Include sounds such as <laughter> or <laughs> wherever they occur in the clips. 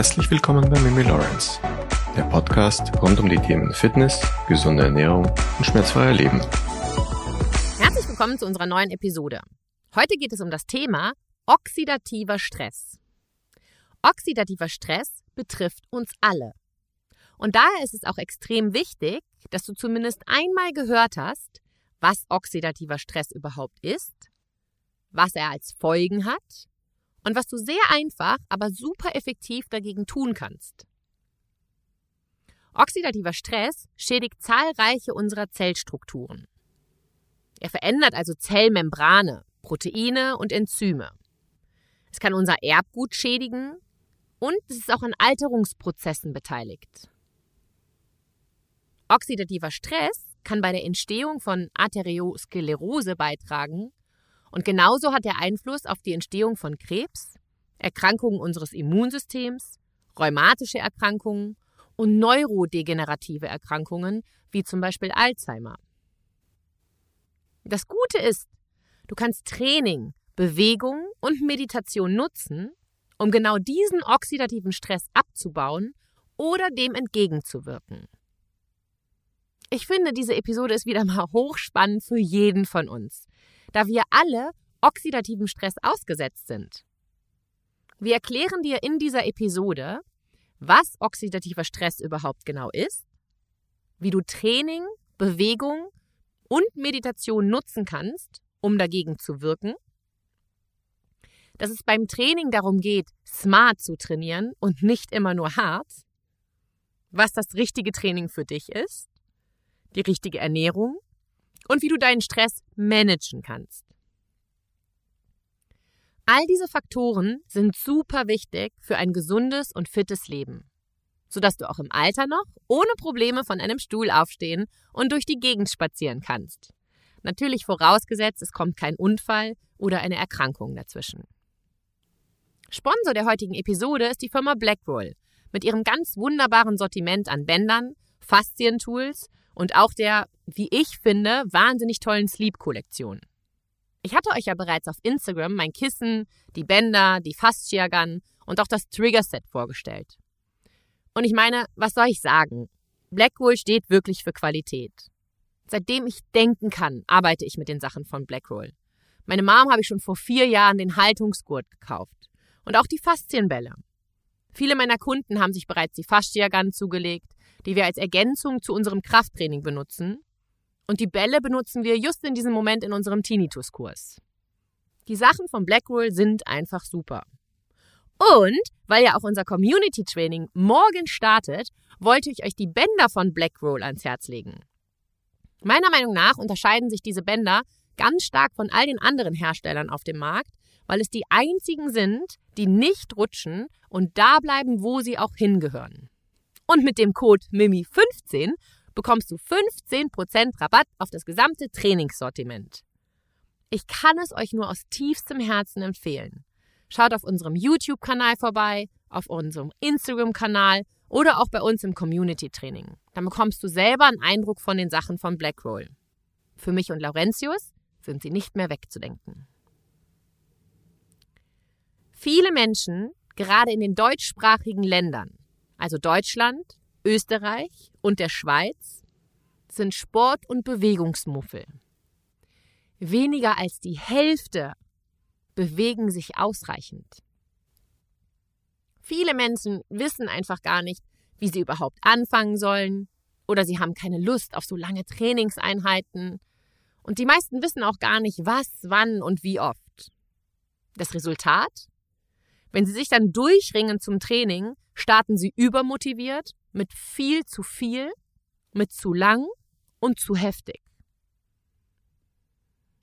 Herzlich willkommen bei Mimi Lawrence, der Podcast rund um die Themen Fitness, gesunde Ernährung und schmerzfreier Leben. Herzlich willkommen zu unserer neuen Episode. Heute geht es um das Thema oxidativer Stress. Oxidativer Stress betrifft uns alle. Und daher ist es auch extrem wichtig, dass du zumindest einmal gehört hast, was oxidativer Stress überhaupt ist, was er als Folgen hat und was du sehr einfach, aber super effektiv dagegen tun kannst. Oxidativer Stress schädigt zahlreiche unserer Zellstrukturen. Er verändert also Zellmembrane, Proteine und Enzyme. Es kann unser Erbgut schädigen und es ist auch an Alterungsprozessen beteiligt. Oxidativer Stress kann bei der Entstehung von Arteriosklerose beitragen und genauso hat er Einfluss auf die Entstehung von Krebs, Erkrankungen unseres Immunsystems, rheumatische Erkrankungen und neurodegenerative Erkrankungen wie zum Beispiel Alzheimer. Das Gute ist, du kannst Training, Bewegung und Meditation nutzen, um genau diesen oxidativen Stress abzubauen oder dem entgegenzuwirken. Ich finde, diese Episode ist wieder mal <laughs> hochspannend für jeden von uns da wir alle oxidativen Stress ausgesetzt sind. Wir erklären dir in dieser Episode, was oxidativer Stress überhaupt genau ist, wie du Training, Bewegung und Meditation nutzen kannst, um dagegen zu wirken, dass es beim Training darum geht, smart zu trainieren und nicht immer nur hart, was das richtige Training für dich ist, die richtige Ernährung und wie du deinen Stress managen kannst. All diese Faktoren sind super wichtig für ein gesundes und fittes Leben, sodass du auch im Alter noch ohne Probleme von einem Stuhl aufstehen und durch die Gegend spazieren kannst. Natürlich vorausgesetzt, es kommt kein Unfall oder eine Erkrankung dazwischen. Sponsor der heutigen Episode ist die Firma Blackroll mit ihrem ganz wunderbaren Sortiment an Bändern, Faszientools und auch der, wie ich finde, wahnsinnig tollen Sleep-Kollektion. Ich hatte euch ja bereits auf Instagram mein Kissen, die Bänder, die Fascia Gun und auch das Trigger Set vorgestellt. Und ich meine, was soll ich sagen? Blackroll steht wirklich für Qualität. Seitdem ich denken kann, arbeite ich mit den Sachen von Blackroll. Meine Mom habe ich schon vor vier Jahren den Haltungsgurt gekauft. Und auch die Faszienbälle. Viele meiner Kunden haben sich bereits die Fascia Gun zugelegt, die wir als Ergänzung zu unserem Krafttraining benutzen. Und die Bälle benutzen wir just in diesem Moment in unserem Tinnitus-Kurs. Die Sachen von Blackroll sind einfach super. Und weil ja auch unser Community Training morgen startet, wollte ich euch die Bänder von Blackroll ans Herz legen. Meiner Meinung nach unterscheiden sich diese Bänder ganz stark von all den anderen Herstellern auf dem Markt, weil es die einzigen sind, die nicht rutschen und da bleiben, wo sie auch hingehören. Und mit dem Code MIMI15 bekommst du 15% Rabatt auf das gesamte Trainingssortiment. Ich kann es euch nur aus tiefstem Herzen empfehlen. Schaut auf unserem YouTube-Kanal vorbei, auf unserem Instagram-Kanal oder auch bei uns im Community-Training. Dann bekommst du selber einen Eindruck von den Sachen von Blackroll. Für mich und Laurentius sind sie nicht mehr wegzudenken. Viele Menschen, gerade in den deutschsprachigen Ländern, also Deutschland, Österreich und der Schweiz, sind Sport- und Bewegungsmuffel. Weniger als die Hälfte bewegen sich ausreichend. Viele Menschen wissen einfach gar nicht, wie sie überhaupt anfangen sollen oder sie haben keine Lust auf so lange Trainingseinheiten und die meisten wissen auch gar nicht, was, wann und wie oft. Das Resultat? Wenn sie sich dann durchringen zum Training, starten sie übermotiviert, mit viel zu viel, mit zu lang und zu heftig.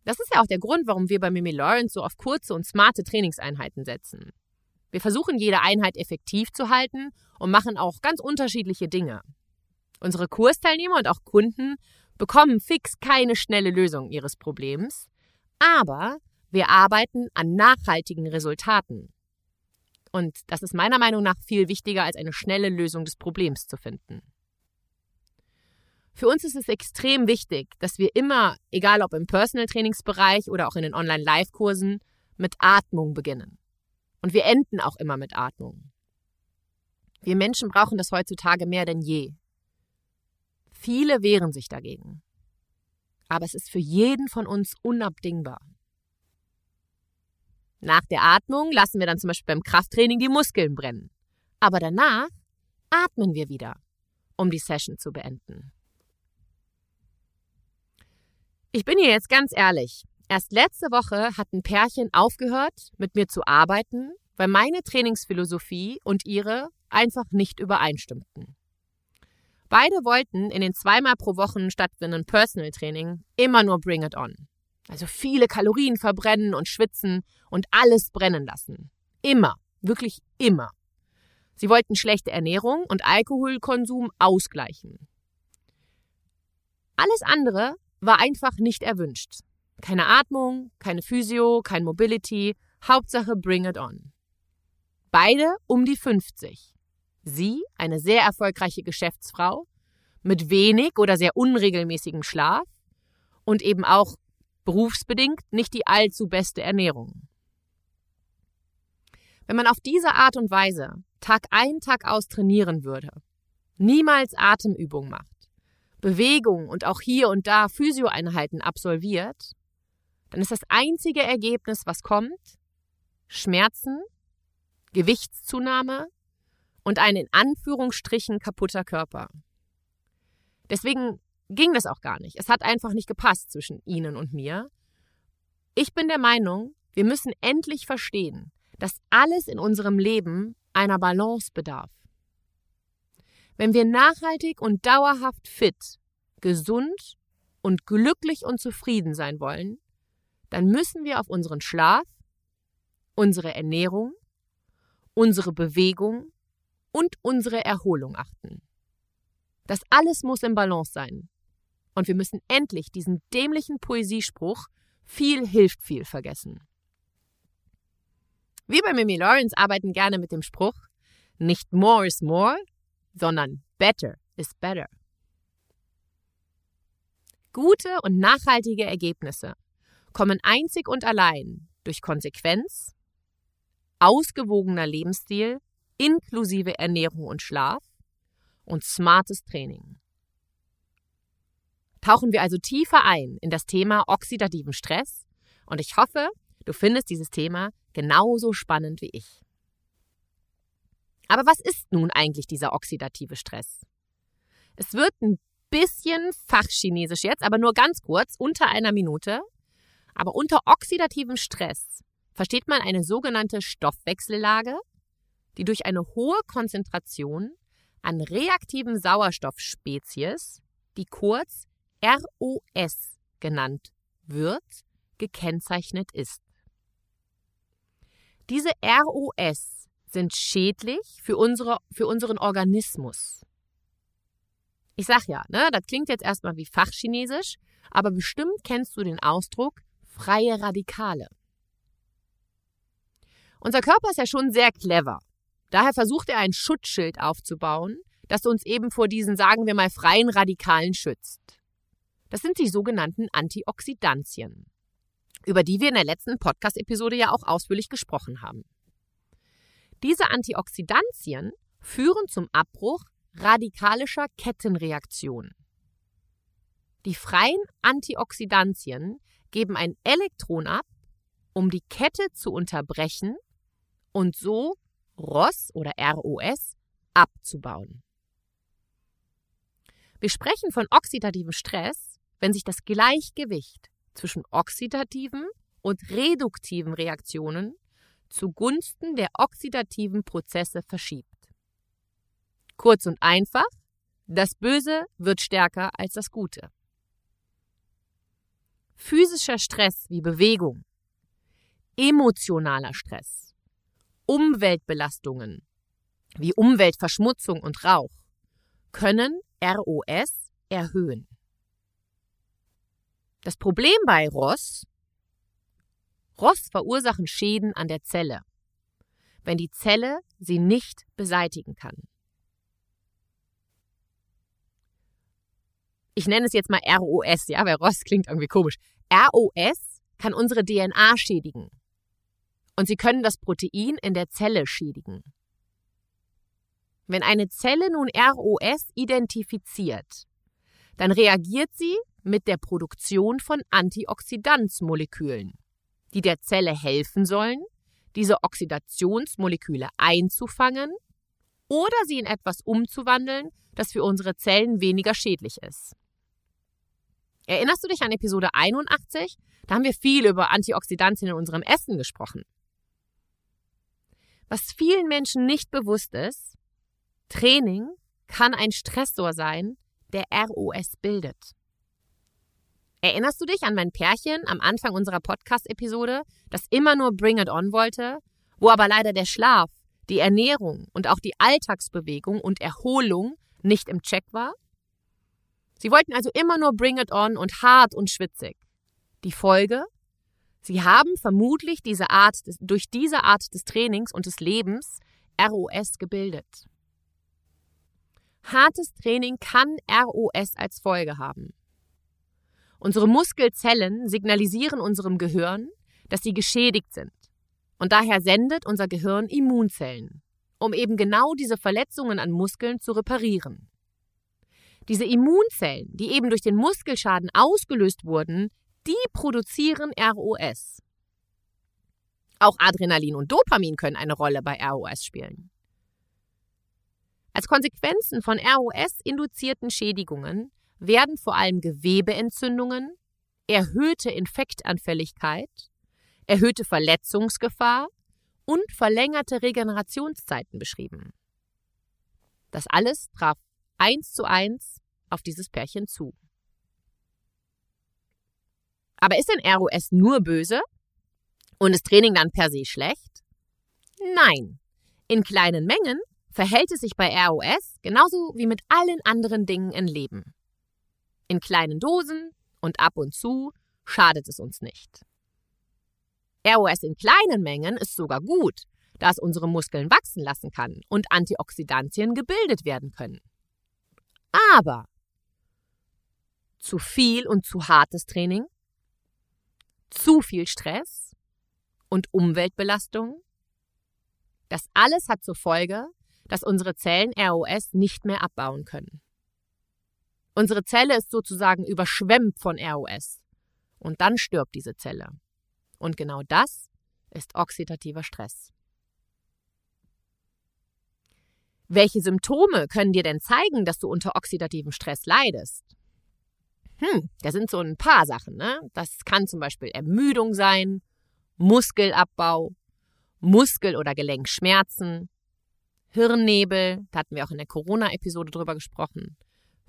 Das ist ja auch der Grund, warum wir bei Mimi Lawrence so auf kurze und smarte Trainingseinheiten setzen. Wir versuchen jede Einheit effektiv zu halten und machen auch ganz unterschiedliche Dinge. Unsere Kursteilnehmer und auch Kunden bekommen fix keine schnelle Lösung ihres Problems, aber wir arbeiten an nachhaltigen Resultaten. Und das ist meiner Meinung nach viel wichtiger, als eine schnelle Lösung des Problems zu finden. Für uns ist es extrem wichtig, dass wir immer, egal ob im Personal Trainingsbereich oder auch in den Online-Live-Kursen, mit Atmung beginnen. Und wir enden auch immer mit Atmung. Wir Menschen brauchen das heutzutage mehr denn je. Viele wehren sich dagegen. Aber es ist für jeden von uns unabdingbar. Nach der Atmung lassen wir dann zum Beispiel beim Krafttraining die Muskeln brennen. Aber danach atmen wir wieder, um die Session zu beenden. Ich bin hier jetzt ganz ehrlich. Erst letzte Woche hat ein Pärchen aufgehört, mit mir zu arbeiten, weil meine Trainingsphilosophie und ihre einfach nicht übereinstimmten. Beide wollten in den zweimal pro Woche stattfindenden Personal Training immer nur Bring It On. Also viele Kalorien verbrennen und schwitzen und alles brennen lassen. Immer, wirklich immer. Sie wollten schlechte Ernährung und Alkoholkonsum ausgleichen. Alles andere war einfach nicht erwünscht. Keine Atmung, keine Physio, kein Mobility, Hauptsache Bring It On. Beide um die 50. Sie, eine sehr erfolgreiche Geschäftsfrau, mit wenig oder sehr unregelmäßigem Schlaf und eben auch berufsbedingt nicht die allzu beste Ernährung. Wenn man auf diese Art und Weise Tag ein, Tag aus trainieren würde, niemals Atemübung macht, Bewegung und auch hier und da Physioeinheiten absolviert, dann ist das einzige Ergebnis, was kommt, Schmerzen, Gewichtszunahme und ein in Anführungsstrichen kaputter Körper. Deswegen ging das auch gar nicht. Es hat einfach nicht gepasst zwischen ihnen und mir. Ich bin der Meinung, wir müssen endlich verstehen, dass alles in unserem Leben einer Balance bedarf. Wenn wir nachhaltig und dauerhaft fit, gesund und glücklich und zufrieden sein wollen, dann müssen wir auf unseren Schlaf, unsere Ernährung, unsere Bewegung und unsere Erholung achten. Das alles muss im Balance sein. Und wir müssen endlich diesen dämlichen Poesiespruch viel hilft viel vergessen. Wir bei Mimi Lawrence arbeiten gerne mit dem Spruch nicht more is more, sondern better is better. Gute und nachhaltige Ergebnisse kommen einzig und allein durch Konsequenz, ausgewogener Lebensstil inklusive Ernährung und Schlaf und smartes Training. Tauchen wir also tiefer ein in das Thema oxidativen Stress und ich hoffe, du findest dieses Thema genauso spannend wie ich. Aber was ist nun eigentlich dieser oxidative Stress? Es wird ein bisschen fachchinesisch jetzt, aber nur ganz kurz, unter einer Minute. Aber unter oxidativem Stress versteht man eine sogenannte Stoffwechsellage, die durch eine hohe Konzentration an reaktiven Sauerstoffspezies, die kurz ROS genannt wird, gekennzeichnet ist. Diese ROS sind schädlich für, unsere, für unseren Organismus. Ich sag ja, ne, das klingt jetzt erstmal wie Fachchinesisch, aber bestimmt kennst du den Ausdruck freie Radikale. Unser Körper ist ja schon sehr clever. Daher versucht er ein Schutzschild aufzubauen, das uns eben vor diesen, sagen wir mal, freien Radikalen schützt. Das sind die sogenannten Antioxidantien, über die wir in der letzten Podcast-Episode ja auch ausführlich gesprochen haben. Diese Antioxidantien führen zum Abbruch radikalischer Kettenreaktionen. Die freien Antioxidantien geben ein Elektron ab, um die Kette zu unterbrechen und so ROS oder ROS abzubauen. Wir sprechen von oxidativem Stress, wenn sich das Gleichgewicht zwischen oxidativen und reduktiven Reaktionen zugunsten der oxidativen Prozesse verschiebt. Kurz und einfach, das Böse wird stärker als das Gute. Physischer Stress wie Bewegung, emotionaler Stress, Umweltbelastungen wie Umweltverschmutzung und Rauch können ROS erhöhen. Das Problem bei ROS, ROS verursachen Schäden an der Zelle, wenn die Zelle sie nicht beseitigen kann. Ich nenne es jetzt mal ROS, ja, weil ROS klingt irgendwie komisch. ROS kann unsere DNA schädigen und sie können das Protein in der Zelle schädigen. Wenn eine Zelle nun ROS identifiziert, dann reagiert sie mit der Produktion von Antioxidanzmolekülen, die der Zelle helfen sollen, diese Oxidationsmoleküle einzufangen oder sie in etwas umzuwandeln, das für unsere Zellen weniger schädlich ist. Erinnerst du dich an Episode 81? Da haben wir viel über Antioxidantien in unserem Essen gesprochen. Was vielen Menschen nicht bewusst ist, Training kann ein Stressor sein, der ROS bildet. Erinnerst du dich an mein Pärchen am Anfang unserer Podcast-Episode, das immer nur Bring It On wollte, wo aber leider der Schlaf, die Ernährung und auch die Alltagsbewegung und Erholung nicht im Check war? Sie wollten also immer nur Bring It On und hart und schwitzig. Die Folge? Sie haben vermutlich diese Art des, durch diese Art des Trainings und des Lebens ROS gebildet. Hartes Training kann ROS als Folge haben. Unsere Muskelzellen signalisieren unserem Gehirn, dass sie geschädigt sind. Und daher sendet unser Gehirn Immunzellen, um eben genau diese Verletzungen an Muskeln zu reparieren. Diese Immunzellen, die eben durch den Muskelschaden ausgelöst wurden, die produzieren ROS. Auch Adrenalin und Dopamin können eine Rolle bei ROS spielen. Als Konsequenzen von ROS-induzierten Schädigungen werden vor allem Gewebeentzündungen, erhöhte Infektanfälligkeit, erhöhte Verletzungsgefahr und verlängerte Regenerationszeiten beschrieben. Das alles traf eins zu eins auf dieses Pärchen zu. Aber ist denn ROS nur böse? Und ist Training dann per se schlecht? Nein. In kleinen Mengen verhält es sich bei ROS genauso wie mit allen anderen Dingen im Leben. In kleinen Dosen und ab und zu schadet es uns nicht. ROS in kleinen Mengen ist sogar gut, da es unsere Muskeln wachsen lassen kann und Antioxidantien gebildet werden können. Aber zu viel und zu hartes Training, zu viel Stress und Umweltbelastung, das alles hat zur Folge, dass unsere Zellen ROS nicht mehr abbauen können. Unsere Zelle ist sozusagen überschwemmt von ROS. Und dann stirbt diese Zelle. Und genau das ist oxidativer Stress. Welche Symptome können dir denn zeigen, dass du unter oxidativem Stress leidest? Hm, da sind so ein paar Sachen. Ne? Das kann zum Beispiel Ermüdung sein, Muskelabbau, Muskel- oder Gelenkschmerzen, Hirnnebel, da hatten wir auch in der Corona-Episode drüber gesprochen,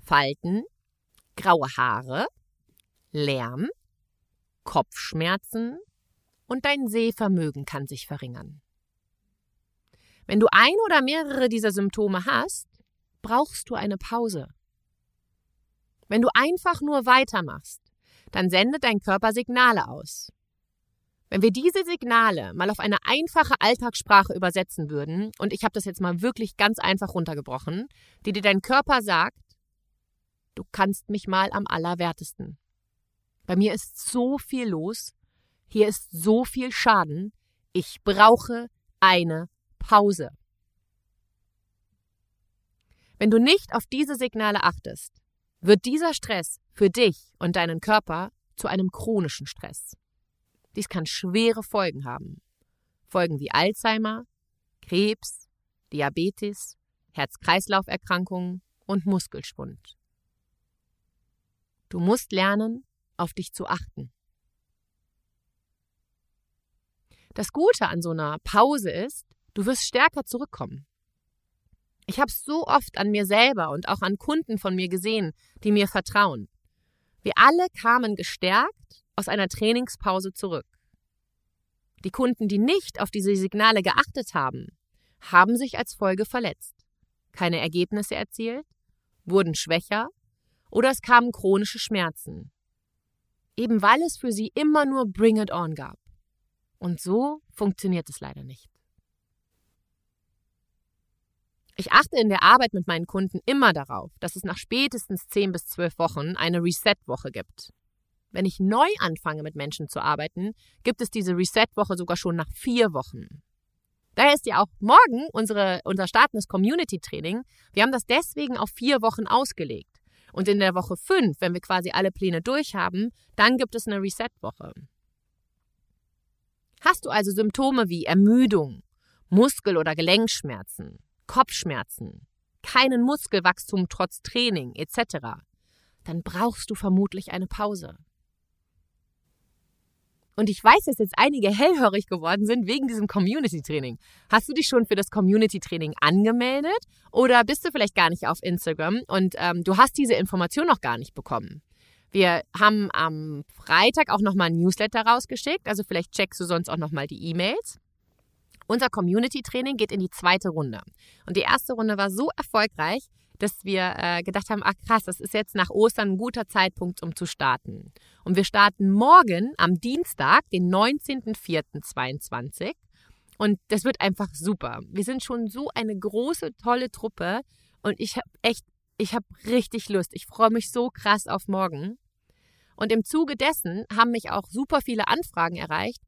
Falten, graue Haare, Lärm, Kopfschmerzen und dein Sehvermögen kann sich verringern. Wenn du ein oder mehrere dieser Symptome hast, brauchst du eine Pause. Wenn du einfach nur weitermachst, dann sendet dein Körper Signale aus. Wenn wir diese Signale mal auf eine einfache Alltagssprache übersetzen würden, und ich habe das jetzt mal wirklich ganz einfach runtergebrochen, die dir dein Körper sagt, du kannst mich mal am allerwertesten. Bei mir ist so viel los, hier ist so viel Schaden, ich brauche eine Pause. Wenn du nicht auf diese Signale achtest, wird dieser Stress für dich und deinen Körper zu einem chronischen Stress. Dies kann schwere Folgen haben. Folgen wie Alzheimer, Krebs, Diabetes, Herz-Kreislauf-Erkrankungen und Muskelschwund. Du musst lernen, auf dich zu achten. Das Gute an so einer Pause ist, Du wirst stärker zurückkommen. Ich habe es so oft an mir selber und auch an Kunden von mir gesehen, die mir vertrauen. Wir alle kamen gestärkt aus einer Trainingspause zurück. Die Kunden, die nicht auf diese Signale geachtet haben, haben sich als Folge verletzt, keine Ergebnisse erzielt, wurden schwächer oder es kamen chronische Schmerzen. Eben weil es für sie immer nur Bring It On gab. Und so funktioniert es leider nicht. Ich achte in der Arbeit mit meinen Kunden immer darauf, dass es nach spätestens 10 bis 12 Wochen eine Reset-Woche gibt. Wenn ich neu anfange mit Menschen zu arbeiten, gibt es diese Reset-Woche sogar schon nach vier Wochen. Daher ist ja auch morgen unsere, unser startendes Community-Training. Wir haben das deswegen auf vier Wochen ausgelegt. Und in der Woche fünf, wenn wir quasi alle Pläne durch haben, dann gibt es eine Reset-Woche. Hast du also Symptome wie Ermüdung, Muskel- oder Gelenkschmerzen, Kopfschmerzen, keinen Muskelwachstum trotz Training etc., dann brauchst du vermutlich eine Pause. Und ich weiß, dass jetzt einige hellhörig geworden sind wegen diesem Community-Training. Hast du dich schon für das Community-Training angemeldet oder bist du vielleicht gar nicht auf Instagram und ähm, du hast diese Information noch gar nicht bekommen? Wir haben am Freitag auch nochmal ein Newsletter rausgeschickt, also vielleicht checkst du sonst auch nochmal die E-Mails. Unser Community-Training geht in die zweite Runde. Und die erste Runde war so erfolgreich, dass wir äh, gedacht haben, ach krass, das ist jetzt nach Ostern ein guter Zeitpunkt, um zu starten. Und wir starten morgen am Dienstag, den 19.04.22. Und das wird einfach super. Wir sind schon so eine große, tolle Truppe. Und ich habe echt, ich habe richtig Lust. Ich freue mich so krass auf morgen. Und im Zuge dessen haben mich auch super viele Anfragen erreicht,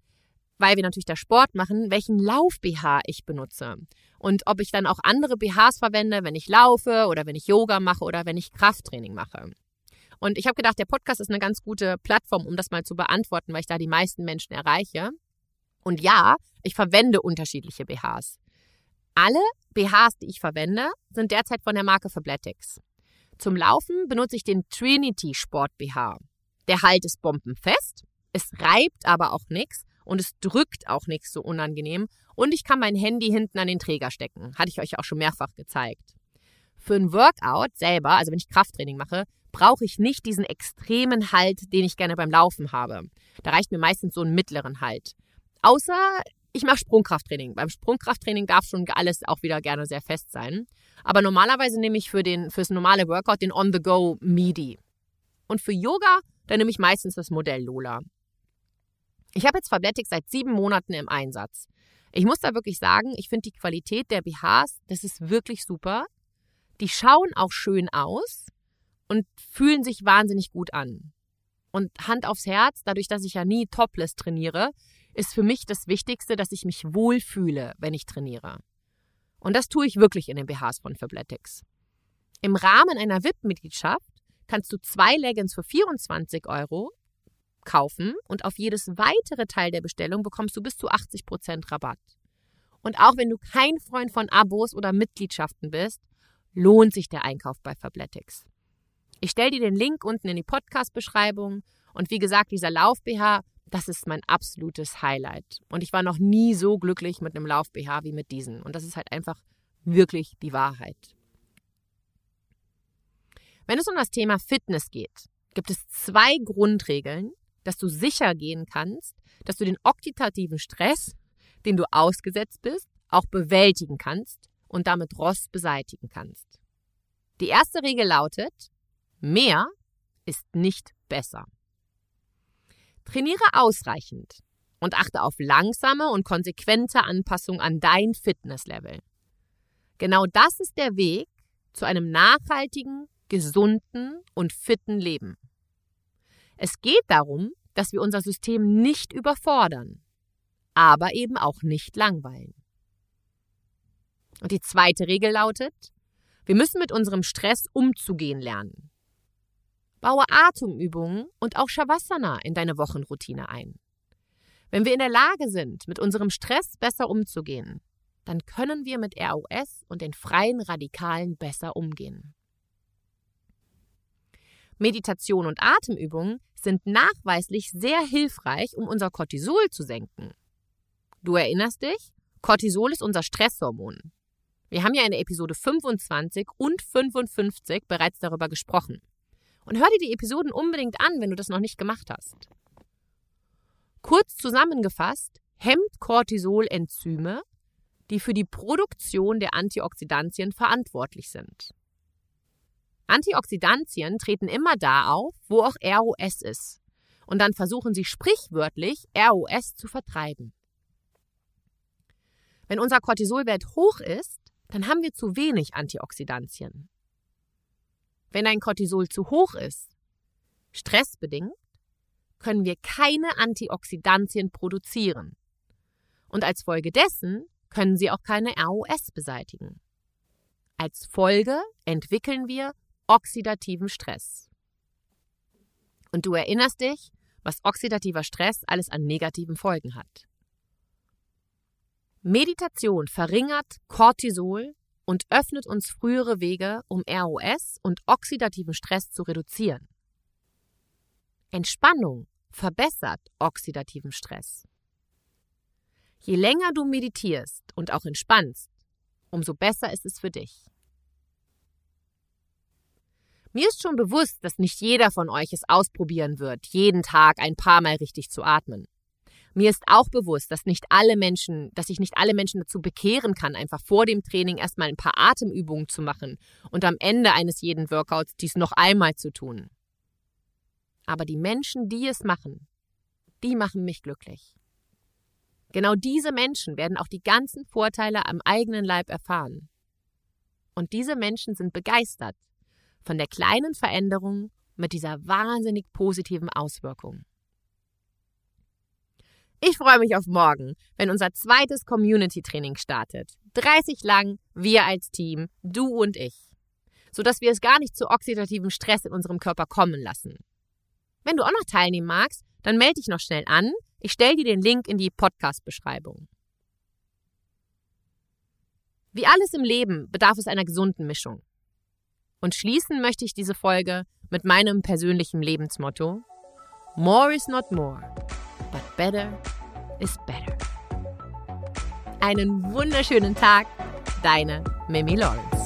weil wir natürlich da Sport machen, welchen Lauf-BH ich benutze. Und ob ich dann auch andere BHs verwende, wenn ich laufe oder wenn ich Yoga mache oder wenn ich Krafttraining mache. Und ich habe gedacht, der Podcast ist eine ganz gute Plattform, um das mal zu beantworten, weil ich da die meisten Menschen erreiche. Und ja, ich verwende unterschiedliche BHs. Alle BHs, die ich verwende, sind derzeit von der Marke Fabletics. Zum Laufen benutze ich den Trinity Sport BH. Der Halt ist bombenfest, es reibt aber auch nichts und es drückt auch nichts so unangenehm und ich kann mein Handy hinten an den Träger stecken. Hatte ich euch auch schon mehrfach gezeigt. Für ein Workout selber, also wenn ich Krafttraining mache, brauche ich nicht diesen extremen Halt, den ich gerne beim Laufen habe. Da reicht mir meistens so einen mittleren Halt. Außer ich mache Sprungkrafttraining. Beim Sprungkrafttraining darf schon alles auch wieder gerne sehr fest sein. Aber normalerweise nehme ich für den, fürs normale Workout den On-the-Go MIDI. Und für Yoga, dann nehme ich meistens das Modell Lola. Ich habe jetzt Fabletics seit sieben Monaten im Einsatz. Ich muss da wirklich sagen, ich finde die Qualität der BHs, das ist wirklich super. Die schauen auch schön aus und fühlen sich wahnsinnig gut an. Und Hand aufs Herz, dadurch, dass ich ja nie topless trainiere, ist für mich das Wichtigste, dass ich mich wohlfühle, wenn ich trainiere. Und das tue ich wirklich in den BHs von Fabletics. Im Rahmen einer VIP-Mitgliedschaft kannst du zwei Leggings für 24 Euro kaufen und auf jedes weitere Teil der Bestellung bekommst du bis zu 80% Rabatt. Und auch wenn du kein Freund von Abos oder Mitgliedschaften bist, lohnt sich der Einkauf bei Fabletics. Ich stelle dir den Link unten in die Podcast-Beschreibung und wie gesagt, dieser Lauf-BH, das ist mein absolutes Highlight. Und ich war noch nie so glücklich mit einem Lauf-BH wie mit diesen. Und das ist halt einfach wirklich die Wahrheit. Wenn es um das Thema Fitness geht, gibt es zwei Grundregeln, dass du sicher gehen kannst, dass du den oxidativen Stress, den du ausgesetzt bist, auch bewältigen kannst und damit Rost beseitigen kannst. Die erste Regel lautet, mehr ist nicht besser. Trainiere ausreichend und achte auf langsame und konsequente Anpassung an dein Fitnesslevel. Genau das ist der Weg zu einem nachhaltigen, gesunden und fitten Leben. Es geht darum, dass wir unser System nicht überfordern, aber eben auch nicht langweilen. Und die zweite Regel lautet, wir müssen mit unserem Stress umzugehen lernen. Baue Atemübungen und auch Shavasana in deine Wochenroutine ein. Wenn wir in der Lage sind, mit unserem Stress besser umzugehen, dann können wir mit ROS und den freien Radikalen besser umgehen. Meditation und Atemübungen sind nachweislich sehr hilfreich, um unser Cortisol zu senken. Du erinnerst dich? Cortisol ist unser Stresshormon. Wir haben ja in der Episode 25 und 55 bereits darüber gesprochen. Und hör dir die Episoden unbedingt an, wenn du das noch nicht gemacht hast. Kurz zusammengefasst hemmt Cortisol Enzyme, die für die Produktion der Antioxidantien verantwortlich sind. Antioxidantien treten immer da auf, wo auch ROS ist. Und dann versuchen sie sprichwörtlich, ROS zu vertreiben. Wenn unser Cortisolwert hoch ist, dann haben wir zu wenig Antioxidantien. Wenn ein Cortisol zu hoch ist, stressbedingt, können wir keine Antioxidantien produzieren. Und als Folge dessen können sie auch keine ROS beseitigen. Als Folge entwickeln wir oxidativen Stress. Und du erinnerst dich, was oxidativer Stress alles an negativen Folgen hat. Meditation verringert Cortisol und öffnet uns frühere Wege, um ROS und oxidativen Stress zu reduzieren. Entspannung verbessert oxidativen Stress. Je länger du meditierst und auch entspannst, umso besser ist es für dich. Mir ist schon bewusst, dass nicht jeder von euch es ausprobieren wird, jeden Tag ein paar Mal richtig zu atmen. Mir ist auch bewusst, dass nicht alle Menschen, dass ich nicht alle Menschen dazu bekehren kann, einfach vor dem Training erstmal ein paar Atemübungen zu machen und am Ende eines jeden Workouts dies noch einmal zu tun. Aber die Menschen, die es machen, die machen mich glücklich. Genau diese Menschen werden auch die ganzen Vorteile am eigenen Leib erfahren. Und diese Menschen sind begeistert von der kleinen Veränderung mit dieser wahnsinnig positiven Auswirkung. Ich freue mich auf morgen, wenn unser zweites Community-Training startet. 30 lang, wir als Team, du und ich. Sodass wir es gar nicht zu oxidativem Stress in unserem Körper kommen lassen. Wenn du auch noch teilnehmen magst, dann melde dich noch schnell an. Ich stelle dir den Link in die Podcast-Beschreibung. Wie alles im Leben bedarf es einer gesunden Mischung. Und schließen möchte ich diese Folge mit meinem persönlichen Lebensmotto More is not more, but better is better. Einen wunderschönen Tag, deine Mimi Lawrence.